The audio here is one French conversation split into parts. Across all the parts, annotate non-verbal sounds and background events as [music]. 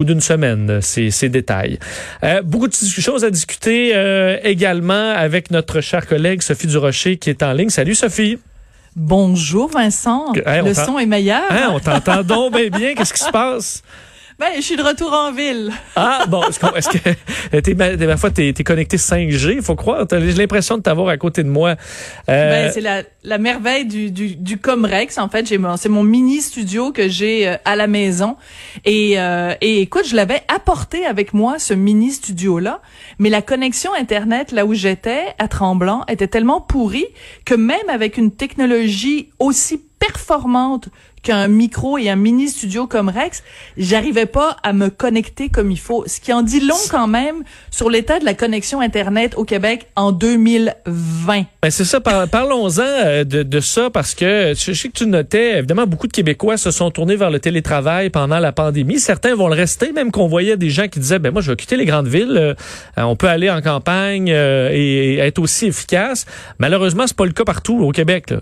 ou d'une semaine, ces, ces détails. Euh, beaucoup de choses à discuter euh, également avec notre chère collègue Sophie Durocher qui est en ligne. Salut Sophie. Bonjour Vincent. le son est meilleur. Hein, on t'entend donc bien bien. Qu'est-ce qui se passe? Ben, je suis de retour en ville. Ah, bon, est-ce que, t'es, ma foi, t'es, es connecté 5G, il faut croire. J'ai l'impression de t'avoir à côté de moi. Euh... Ben, c'est la, la merveille du, du, du Comrex. En fait, j'ai c'est mon mini studio que j'ai euh, à la maison. Et, euh, et écoute, je l'avais apporté avec moi, ce mini studio-là. Mais la connexion Internet, là où j'étais, à Tremblant, était tellement pourrie que même avec une technologie aussi performante qu'un micro et un mini studio comme Rex, j'arrivais pas à me connecter comme il faut. Ce qui en dit long quand même sur l'état de la connexion Internet au Québec en 2020. Ben c'est ça, parlons-en euh, de, ça parce que je sais que tu notais, évidemment, beaucoup de Québécois se sont tournés vers le télétravail pendant la pandémie. Certains vont le rester, même qu'on voyait des gens qui disaient, ben moi, je vais quitter les grandes villes, euh, on peut aller en campagne euh, et, et, être aussi efficace. Malheureusement, c'est pas le cas partout au Québec. Là.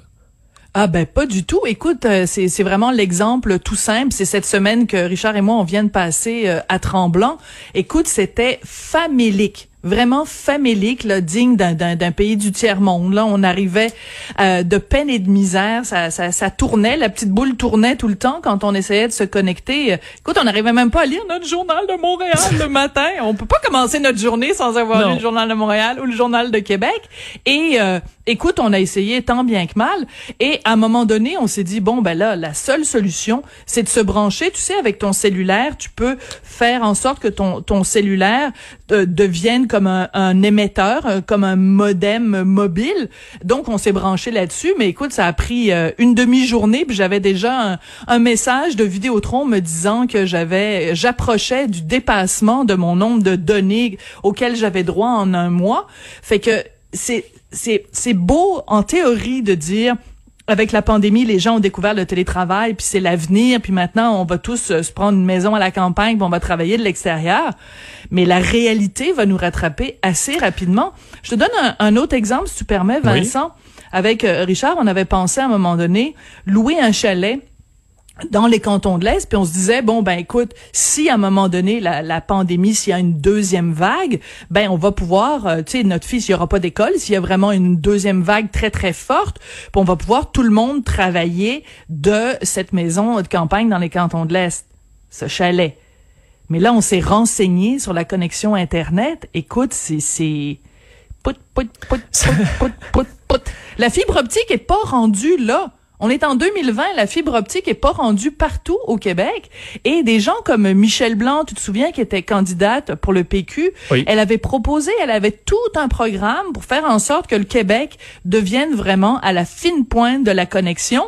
Ah ben pas du tout. Écoute, euh, c'est vraiment l'exemple tout simple. C'est cette semaine que Richard et moi on vient de passer euh, à Tremblant. Écoute, c'était famélique vraiment famélique, là, digne d'un pays du tiers-monde. Là, on arrivait euh, de peine et de misère. Ça, ça, ça, tournait, la petite boule tournait tout le temps quand on essayait de se connecter. Écoute, on n'arrivait même pas à lire notre journal de Montréal le [laughs] matin. On peut pas commencer notre journée sans avoir lu le journal de Montréal ou le journal de Québec. Et euh, écoute, on a essayé tant bien que mal. Et à un moment donné, on s'est dit bon ben là, la seule solution, c'est de se brancher. Tu sais, avec ton cellulaire, tu peux faire en sorte que ton ton cellulaire euh, devienne comme un, émetteur, euh, comme un modem mobile. Donc, on s'est branché là-dessus. Mais écoute, ça a pris euh, une demi-journée, puis j'avais déjà un, message de Vidéotron me disant que j'avais, j'approchais du dépassement de mon nombre de données auxquelles j'avais droit en un mois. Fait que c'est c'est c'est beau en théorie de dire avec la pandémie, les gens ont découvert le télétravail, puis c'est l'avenir, puis maintenant on va tous euh, se prendre une maison à la campagne, puis on va travailler de l'extérieur. Mais la réalité va nous rattraper assez rapidement. Je te donne un, autre exemple, si tu permets, Vincent. Avec euh, Richard, on avait pensé à un moment donné louer un chalet dans les cantons de l'Est, puis on se disait bon ben écoute, si à un moment donné la, la pandémie, s'il y a une deuxième vague, ben on va pouvoir, euh, tu sais, notre fils, il y aura pas d'école, s'il y a vraiment une deuxième vague très très forte, puis on va pouvoir tout le monde travailler de cette maison de campagne dans les cantons de l'Est, ce chalet. Mais là, on s'est renseigné sur la connexion internet. Écoute, c'est c'est put, put, put, put, put. La fibre optique est pas rendue là. On est en 2020, la fibre optique est pas rendue partout au Québec. Et des gens comme Michel Blanc, tu te souviens, qui était candidate pour le PQ, elle avait proposé, elle avait tout un programme pour faire en sorte que le Québec devienne vraiment à la fine pointe de la connexion.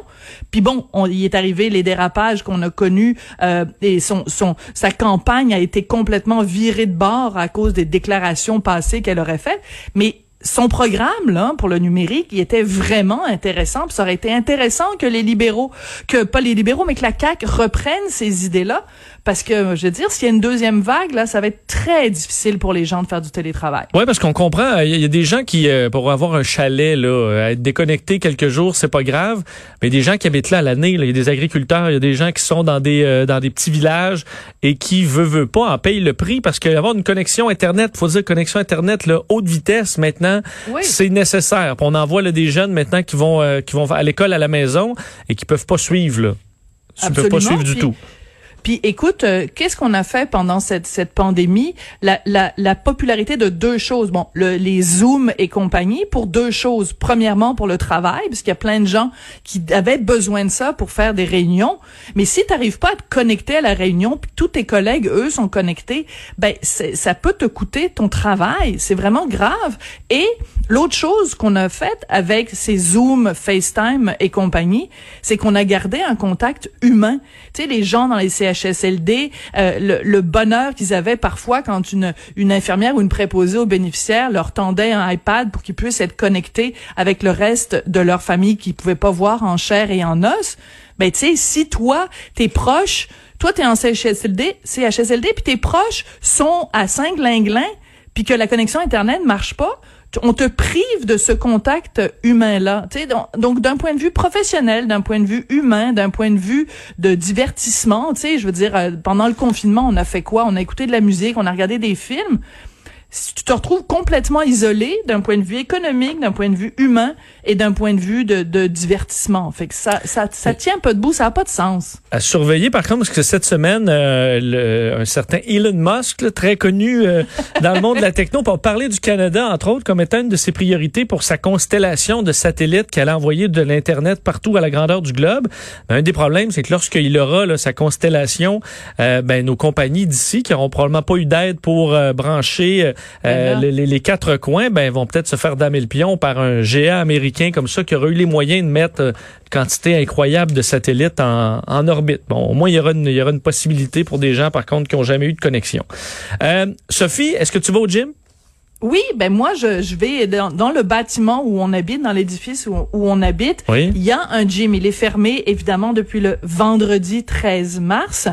Puis bon, on y est arrivé les dérapages qu'on a connus euh, et son, son sa campagne a été complètement virée de bord à cause des déclarations passées qu'elle aurait faites, mais son programme là pour le numérique, il était vraiment intéressant. Puis ça aurait été intéressant que les libéraux, que pas les libéraux, mais que la CAQ reprenne ces idées-là, parce que je veux dire, s'il y a une deuxième vague là, ça va être très difficile pour les gens de faire du télétravail. Ouais, parce qu'on comprend, il y, a des gens qui euh, pour avoir un chalet là, euh, être déconnecté quelques jours, c'est pas grave, mais des gens qui habitent là à l'année, il y a des agriculteurs, il y a des gens qui sont dans des euh, dans des petits villages et qui veut veut pas en payer le prix parce qu'avoir une connexion internet, faut dire connexion internet là, haute vitesse maintenant c'est nécessaire. on en voit des jeunes maintenant qui vont euh, qui vont à l'école à la maison et qui peuvent pas suivre là. Ils peuvent pas suivre du tout. Puis écoute, euh, qu'est-ce qu'on a fait pendant cette, cette pandémie? La, la, la popularité de deux choses. Bon, le, les Zooms et compagnie pour deux choses. Premièrement, pour le travail, parce qu'il y a plein de gens qui avaient besoin de ça pour faire des réunions. Mais si tu n'arrives pas à te connecter à la réunion, puis tous tes collègues, eux, sont connectés, ben ça peut te coûter ton travail. C'est vraiment grave. Et l'autre chose qu'on a faite avec ces Zooms, FaceTime et compagnie, c'est qu'on a gardé un contact humain. Tu sais, les gens dans les Euh, le, bonheur qu'ils avaient parfois quand une, infirmière ou une préposée aux bénéficiaires leur tendait un iPad pour qu'ils puissent être connectés avec le reste de leur famille qu'ils pouvaient pas voir en chair et en os. Ben, tu sais, si toi, tes proches, toi, t'es en CHSLD, puis tes proches sont à Saint-Glinglin, puis que la connexion Internet marche pas, on te prive de ce contact humain-là. Donc, donc d'un point de vue professionnel, d'un point de vue humain, d'un point de vue de divertissement, je veux dire, euh, pendant le confinement, on a fait quoi? On a écouté de la musique, on a regardé des films si tu te retrouves complètement isolé d'un point de vue économique, d'un point de vue humain et d'un point de vue de, de, divertissement. Fait que ça, ça, ça tient pas debout, ça a pas de sens. À surveiller, par contre, parce que cette semaine, euh, le, un certain Elon Musk, très connu euh, [laughs] dans le monde de la techno, pour parler du Canada, entre autres, comme étant une de ses priorités pour sa constellation de satellites qu'elle a envoyé de l'Internet partout à la grandeur du globe. Un des problèmes, c'est que lorsqu'il aura là, sa constellation, euh, ben, nos compagnies d'ici, qui auront probablement pas eu d'aide pour brancher euh, les, les, quatre coins ben, vont peut-être se faire damer le pion par un géant américain comme ça qui aura eu les moyens de mettre euh, une quantité incroyable de satellites en, en orbite. Bon, au moins, il y, aura une, il y aura une possibilité pour des gens, par contre, qui n'ont jamais eu de connexion. Euh, Sophie, est-ce que tu vas au gym? Oui, ben moi je, je vais dans, dans, le bâtiment où on habite, dans l'édifice où, où, on habite. Il y a un gym. Il est fermé évidemment depuis le vendredi 13 mars.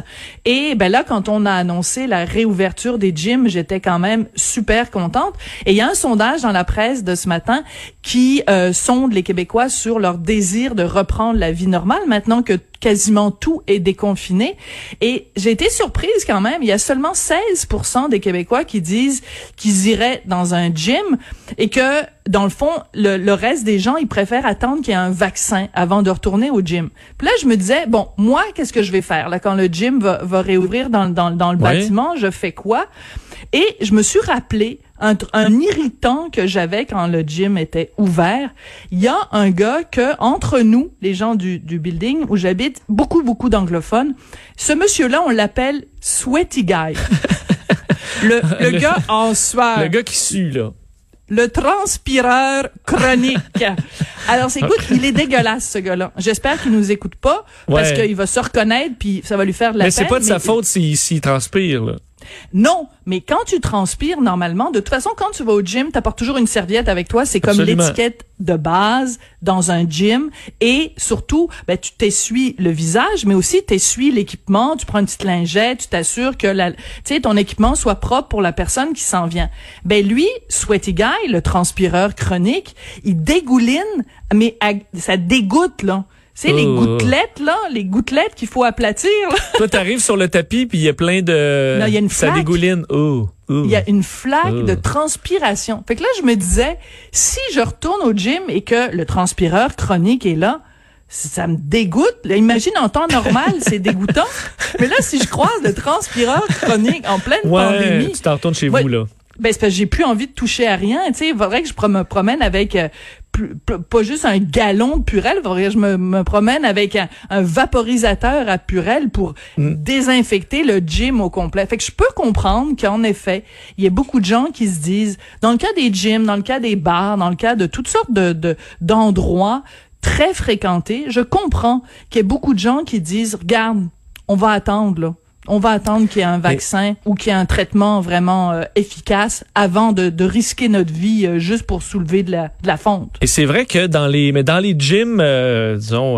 Et ben là, quand on a annoncé la réouverture des gyms, j'étais quand même super contente. Et il y a un sondage dans la presse de ce matin qui euh, sonde les Québécois sur leur désir de reprendre la vie normale maintenant que quasiment tout est déconfiné. Et j'ai été surprise quand même. Il y a seulement 16% des Québécois qui disent qu'ils iraient dans un gym et que, dans le fond, le, reste des gens, ils préfèrent attendre qu'il y ait un vaccin avant de retourner au gym. Puis là, je me disais, bon, moi, qu'est-ce que je vais faire? Là, quand le gym va, va réouvrir dans, dans, dans le bâtiment, je fais quoi? Et je me suis rappelé un, un irritant que j'avais quand le gym était ouvert. Il y a un gars que, entre nous, les gens du, du building où j'habite, beaucoup, beaucoup d'anglophones, ce monsieur-là, on l'appelle Sweaty Guy. [laughs] le, le, gars en sueur. Le gars qui sue, là le transpireur chronique. [laughs] Alors, c'est écoute, il est dégueulasse ce gars-là. J'espère qu'il nous écoute pas parce qu'il va se reconnaître puis ça va lui faire de la mais peine. Mais c'est pas de sa faute s'il transpire. Là. Non, mais quand tu transpires normalement, de toute façon, quand tu vas au gym, tu apportes toujours une serviette avec toi. C'est comme l'étiquette de base dans un gym. Et surtout, ben, tu t'essuies le visage, mais aussi t'essuies l'équipement. Tu prends une petite lingette, tu t'assures que la, ton équipement soit propre pour la personne qui s'en vient. Ben lui, Sweaty Guy, le transpireur chronique, il dégouline, mais ça dégoûte là. C'est les oh. gouttelettes, là, les gouttelettes qu'il faut aplatir. [laughs] Toi, t'arrives sur le tapis, puis il y a plein de... Non, il y a une flaque. Ça dégouline. Oh. Il y a une flaque de transpiration. Fait que là, je me disais, si je retourne au gym et que le transpireur chronique est là, ça me dégoûte. imagine en temps normal, c'est dégoûtant. [laughs] Mais là, si je croise le transpireur chronique en pleine ouais, pandémie... tu t'en retournes chez vous, là. Ben, c'est parce que j'ai plus envie de toucher à rien. Tu sais, il faudrait que je me promène avec euh, pas juste un galon de que je me, me promène avec un, vaporisateur à purelle pour mm. désinfecter le gym au complet. Fait que je peux comprendre qu'en effet, il y a beaucoup de gens qui se disent, dans le cas des gyms, dans le cas des bars, dans le cas de toutes sortes de d'endroits très fréquentés, je comprends qu'il y ait beaucoup de gens qui disent, regarde, on va attendre là on va attendre qu'il y ait un vaccin ou qu'il y ait un traitement vraiment euh, efficace avant de, de, risquer notre vie euh, juste pour soulever de la, de la fonte. Et c'est vrai que dans les mais dans les gyms euh, disons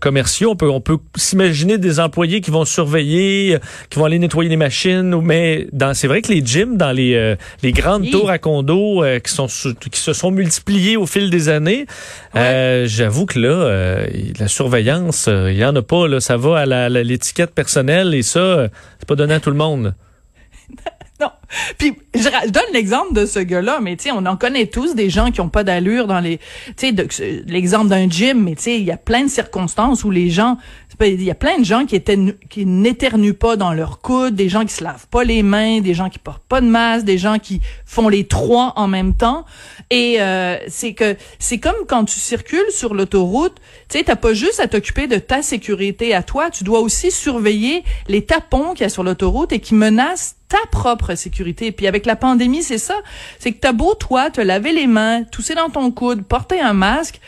commerciaux, on peut on peut s'imaginer des employés qui vont surveiller, qui vont aller nettoyer les machines mais dans c'est vrai que les gyms dans les les grandes tours à condos qui sont qui se sont multipliées au fil des années, j'avoue que là la surveillance, il y en a pas là, ça va à l'étiquette personnelle et ça c'est pas donné à tout le monde. [laughs] non. Puis je, donne l'exemple de ce gars-là, mais tu sais, on en connaît tous des gens qui ont pas d'allure dans les, tu sais, l'exemple d'un gym, mais tu sais, il y a plein de circonstances où les gens, il y a plein de gens qui étaient, qui n'éternuent pas dans leur coude, des gens qui se lavent pas les mains, des gens qui portent pas de masque, des gens qui font les trois en même temps. Et euh, c'est que c'est comme quand tu circules sur l'autoroute, tu sais, t'as pas juste à t'occuper de ta sécurité à toi, tu dois aussi surveiller les tapons qu'il y a sur l'autoroute et qui menacent ta propre sécurité. Puis avec la pandémie, c'est ça. C'est que t'as beau, toi, te laver les mains, tousser dans ton coude, porter un masque,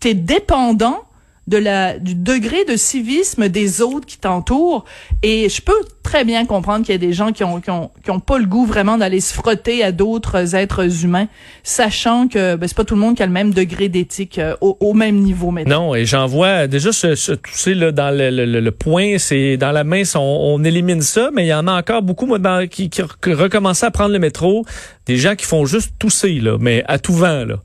t'es dépendant de la du degré de civisme des autres qui t'entourent. Et je peux très bien comprendre qu'il y a des gens qui ont, qui ont, qui ont pas le goût vraiment d'aller se frotter à d'autres êtres humains, sachant que ben, c'est pas tout le monde qui a le même degré d'éthique euh, au, au, même niveau maintenant. Non, et j'en vois déjà ce, ce là dans le, le, le point, c'est dans la main, on, on, élimine ça, mais il y en a encore beaucoup moi, dans, qui, qui à prendre le métro, des gens qui font juste tousser là, mais à tout vent là.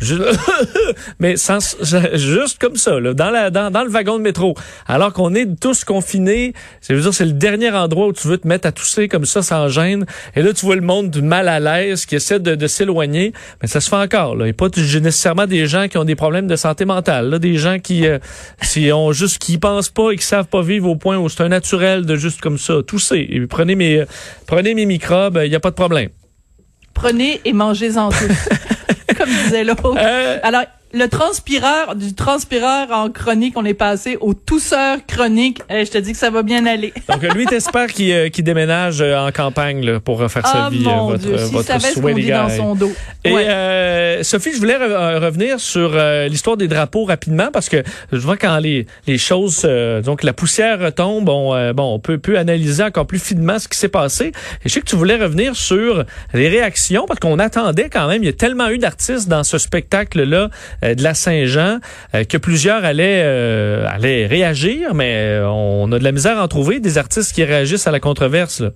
[laughs] mais sans, juste comme ça, là, dans, la, dans, dans le wagon de métro. Alors qu'on est tous confinés, c'est dire c'est le dernier endroit où tu veux te mettre à tousser comme ça sans gêne. Et là, tu vois le monde mal à l'aise qui essaie de, de s'éloigner. Mais ça se fait encore. Là. Et pas nécessairement des gens qui ont des problèmes de santé mentale. Là, des gens qui, euh, ont juste qui pensent pas et qui savent pas vivre au point où c'est un naturel de juste comme ça tousser. Et prenez mes, prenez mes microbes, il n'y a pas de problème. Prenez et mangez-en tous. [laughs] comme disait l'autre. Euh, Alors, le transpireur, du transpireur en chronique, on est passé au tousseur chronique. Eh, je te dis que ça va bien aller. [laughs] Donc, lui, t'espères qu'il euh, déménage euh, en campagne là, pour faire sa oh, vie, mon votre, Dieu, votre ce dans son dos. Et euh, Sophie, je voulais revenir sur l'histoire des drapeaux rapidement parce que je vois quand les, les choses, donc la poussière tombe, on, bon, on peut, peut analyser encore plus finement ce qui s'est passé. Et je sais que tu voulais revenir sur les réactions parce qu'on attendait quand même, il y a tellement eu d'artistes dans ce spectacle-là euh, de la Saint-Jean, euh, que plusieurs allaient, euh, allaient réagir, mais on a de la misère à en trouver des artistes qui réagissent à la controverse. Là.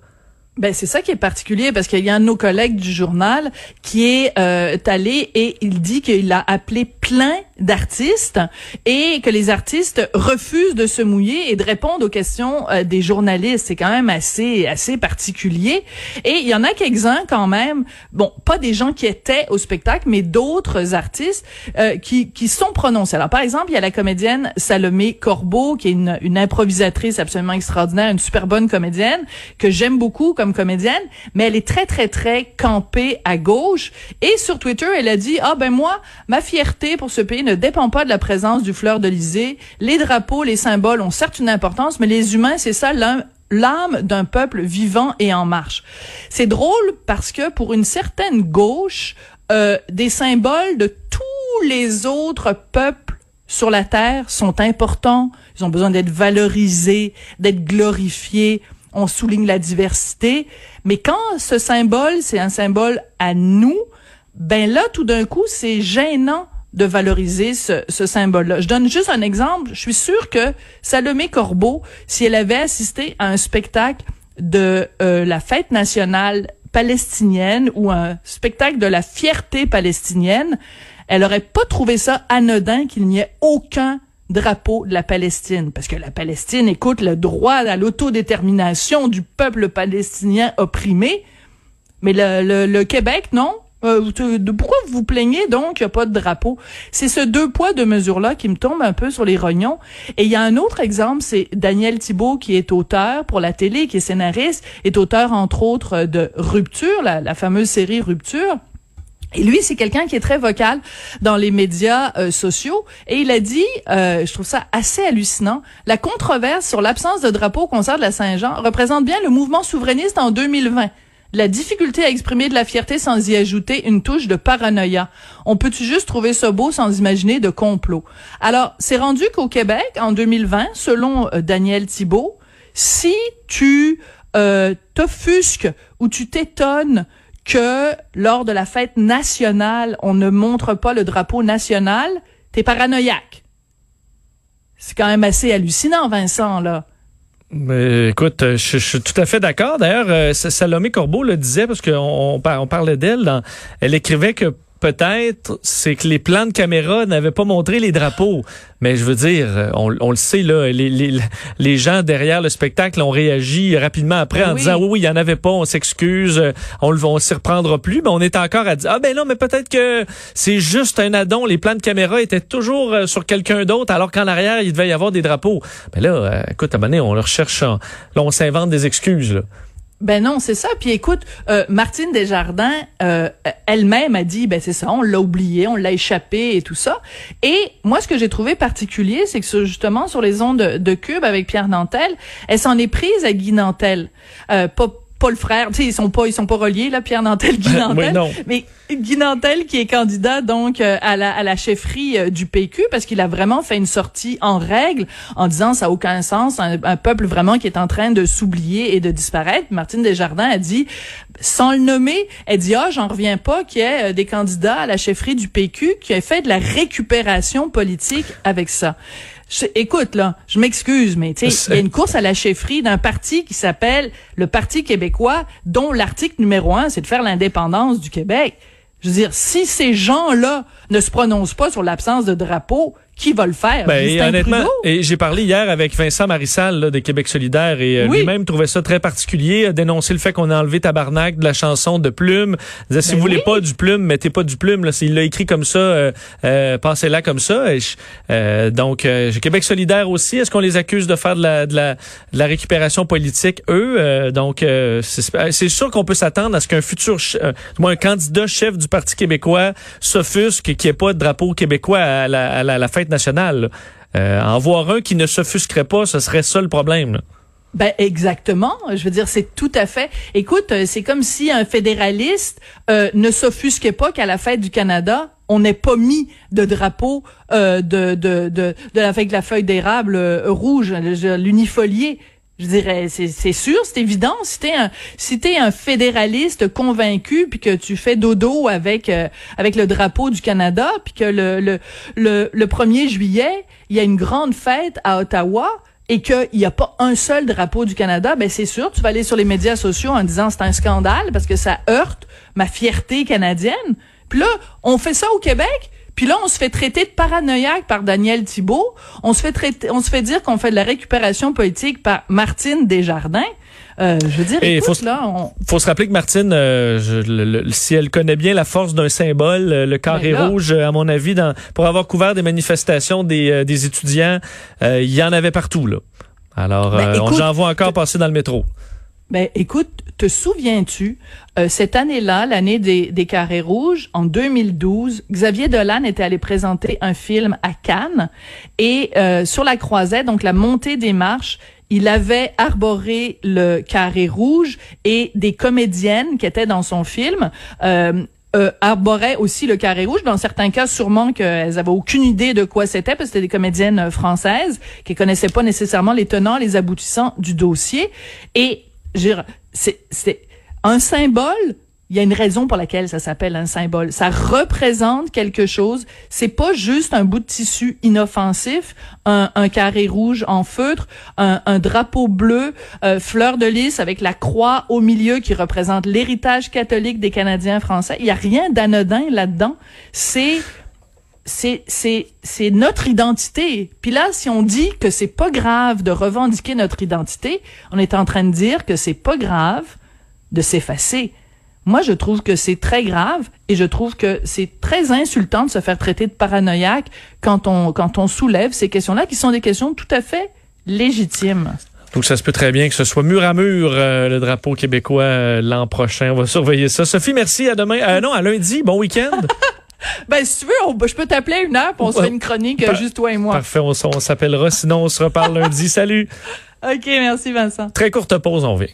Ben c'est ça qui est particulier parce qu'il y a un de nos collègues du journal qui est euh, allé et il dit qu'il a appelé plein d'artistes et que les artistes refusent de se mouiller et de répondre aux questions euh, des journalistes. C'est quand même assez assez particulier. Et il y en a quelques-uns quand même, bon, pas des gens qui étaient au spectacle, mais d'autres artistes euh, qui qui sont prononcés. Alors par exemple, il y a la comédienne Salomé Corbeau qui est une, une improvisatrice absolument extraordinaire, une super bonne comédienne que j'aime beaucoup comme comédienne, mais elle est très, très, très campée à gauche. Et sur Twitter, elle a dit, ah ben moi, ma fierté pour ce pays ne dépend pas de la présence du fleur de Les drapeaux, les symboles ont certes une importance, mais les humains, c'est ça l'âme d'un peuple vivant et en marche. C'est drôle parce que pour une certaine gauche, euh, des symboles de tous les autres peuples sur la terre sont importants. Ils ont besoin d'être valorisés, d'être glorifiés on souligne la diversité, mais quand ce symbole, c'est un symbole à nous, ben là, tout d'un coup, c'est gênant de valoriser ce, symbole-là. Je donne juste un exemple. Je suis sûre que Salomé Corbeau, si elle avait assisté à un spectacle de euh, la fête nationale palestinienne ou un spectacle de la fierté palestinienne, elle aurait pas trouvé ça anodin qu'il n'y ait aucun drapeau de la Palestine. Parce que la Palestine écoute le droit à l'autodétermination du peuple palestinien opprimé. Mais le, le, Québec, non? Euh, pourquoi vous plaignez donc qu'il n'y a pas de drapeau? C'est ce deux poids, deux mesures-là qui me tombe un peu sur les rognons. Et il y a un autre exemple, c'est Daniel Thibault qui est auteur pour la télé, qui est scénariste, est auteur entre autres de Rupture, la, fameuse série Rupture. Et lui, c'est quelqu'un qui est très vocal dans les médias euh, sociaux. Et il a dit, euh, je trouve ça assez hallucinant, la controverse sur l'absence de drapeau au concert de la Saint-Jean représente bien le mouvement souverainiste en 2020. La difficulté à exprimer de la fierté sans y ajouter une touche de paranoïa. On peut-tu juste trouver ça beau sans imaginer de complot? Alors, c'est rendu qu'au Québec, en 2020, selon euh, Daniel Thibault, si tu t'offusques ou tu t'étonnes que lors de la fête nationale, on ne montre pas le drapeau national, t'es paranoïaque. C'est quand même assez hallucinant, Vincent, là. Mais, écoute, je, suis tout à fait d'accord. D'ailleurs, euh, Salomé Corbeau le disait parce qu'on on parlait d'elle. Elle écrivait que peut-être, c'est que les plans de caméra n'avaient pas montré les drapeaux. Mais je veux dire, on, le sait, là, les, les, les, gens derrière le spectacle ont réagi rapidement après ben en disant oui, oui, il n'y en avait pas, on s'excuse, on ne on s'y reprendra plus. Mais on est encore à dire, ah ben non, mais peut-être que c'est juste un addon. Les plans de caméra étaient toujours euh, sur quelqu'un d'autre, alors qu'en arrière, il devait y avoir des drapeaux. Mais là, euh, écoute, à un on leur cherche, là, on s'invente des excuses. Là. Ben non, c'est ça. Puis écoute, euh, Martine Desjardins euh, elle-même a dit, ben c'est ça, on l'a oublié, on l'a échappé et tout ça. Et moi, ce que j'ai trouvé particulier, c'est que justement sur les ondes de, Cube avec Pierre Nantel, elle s'en est prise à Guy Nantel. Euh, pas pas le frère, tu sais, ils sont pas, ils sont pas reliés, là, Pierre Nantel, Guy Nantel. non. Mais Guy Nantel qui est candidat, donc, euh, à la, à la chefferie euh, du PQ, parce qu'il a vraiment fait une sortie en règle, en disant ça a aucun sens, un, peuple vraiment qui est en train de s'oublier et de disparaître. Martine Desjardins a dit, sans le nommer, elle dit, ah, j'en reviens pas qu'il y ait euh, des candidats à la chefferie du PQ qui aient fait de la récupération politique avec ça écoute, là, je m'excuse, mais tu sais, il y a une course à la chefferie d'un parti qui s'appelle le Parti québécois, dont l'article numéro un, c'est de faire l'indépendance du Québec. Je veux dire, si ces gens-là ne se prononcent pas sur l'absence de drapeau, qui va le faire? Ben, honnêtement, et j'ai parlé hier avec Vincent Marissal là, de Québec solidaire et euh, lui-même trouvait ça très particulier, a dénoncé le fait qu'on a enlevé Tabarnak de la chanson de Plume. Il disait, si ben vous voulez pas du Plume, mettez pas du Plume. Là, il l'a écrit comme ça, euh, euh passez-là comme ça. euh, donc, euh, Québec solidaire aussi, est-ce qu'on les accuse de faire de la, de la, de la récupération politique, eux? donc, c'est sûr qu'on peut s'attendre à ce qu'un futur, moi, un candidat chef du Parti québécois s'offusque qu'il n'y ait pas de drapeau québécois à la, à la, la nationale. Euh, en voir un qui ne s'offusquerait pas, ce serait ça le problème. Ben exactement. Je veux dire, c'est tout à fait. Écoute, euh, c'est comme si un fédéraliste euh, ne s'offusquait pas qu'à la fête du Canada, on n'ait pas mis de drapeau de, avec la feuille d'érable rouge, l'unifolié. Je dirais, c'est sûr, c'est évident. Si t'es un, t'es un fédéraliste convaincu, puis que tu fais dodo avec euh, avec le drapeau du Canada, puis que le, le le le 1er juillet, il y a une grande fête à Ottawa, et qu'il n'y a pas un seul drapeau du Canada, ben c'est sûr, tu vas aller sur les médias sociaux en disant c'est un scandale parce que ça heurte ma fierté canadienne. Puis là, on fait ça au Québec, puis là, on se fait traiter de paranoïaque par Daniel Thibault. On se fait traiter, on se fait dire qu'on fait de la récupération politique par Martine Desjardins. Euh, je veux dire, écoute, faut, là, on... faut se rappeler que Martine, euh, si elle connaît bien la force d'un symbole, euh, le carré ben rouge, à mon avis, dans, pour avoir couvert des manifestations des, des étudiants, il y en avait partout là. Alors, ben, on j'en vois encore passer dans le métro. Ben, écoute, te souviens-tu, euh, cette année-là, l'année des, des carrés rouges, en 2012, Xavier Dolan était allé présenter un film à Cannes et euh, sur la croisette, donc la montée des marches, il avait arboré le carré rouge et des comédiennes qui étaient dans son film euh, euh, arboraient aussi le carré rouge. Dans certains cas, sûrement qu'elles avaient aucune idée de quoi c'était, parce que c'était des comédiennes françaises qui connaissaient pas nécessairement les tenants, les aboutissants du dossier. Et c'est un symbole. Il y a une raison pour laquelle ça s'appelle un symbole. Ça représente quelque chose. C'est pas juste un bout de tissu inoffensif, un, carré rouge en feutre, un, drapeau bleu, euh, fleur de lys avec la croix au milieu qui représente l'héritage catholique des Canadiens français. Il y a rien d'anodin là-dedans. C'est c'est c'est c'est notre identité. Puis là, si on dit que c'est pas grave de revendiquer notre identité, on est en train de dire que c'est pas grave de s'effacer. Moi, je trouve que c'est très grave et je trouve que c'est très insultant de se faire traiter de paranoïaque quand on quand on soulève ces questions-là qui sont des questions tout à fait légitimes. Donc, ça se peut très bien que ce soit mur à mur euh, le drapeau québécois euh, l'an prochain. On va surveiller ça. Sophie, merci. À demain. Euh, non, à lundi. Bon week-end. [laughs] [laughs] Ben, si tu veux, je peux t'appeler une heure, pour on se fait une chronique, juste toi et moi. Parfait, on, on s'appellera. Sinon, on se reparle lundi. Salut. [laughs] OK, merci Vincent. Très courte pause, on vient.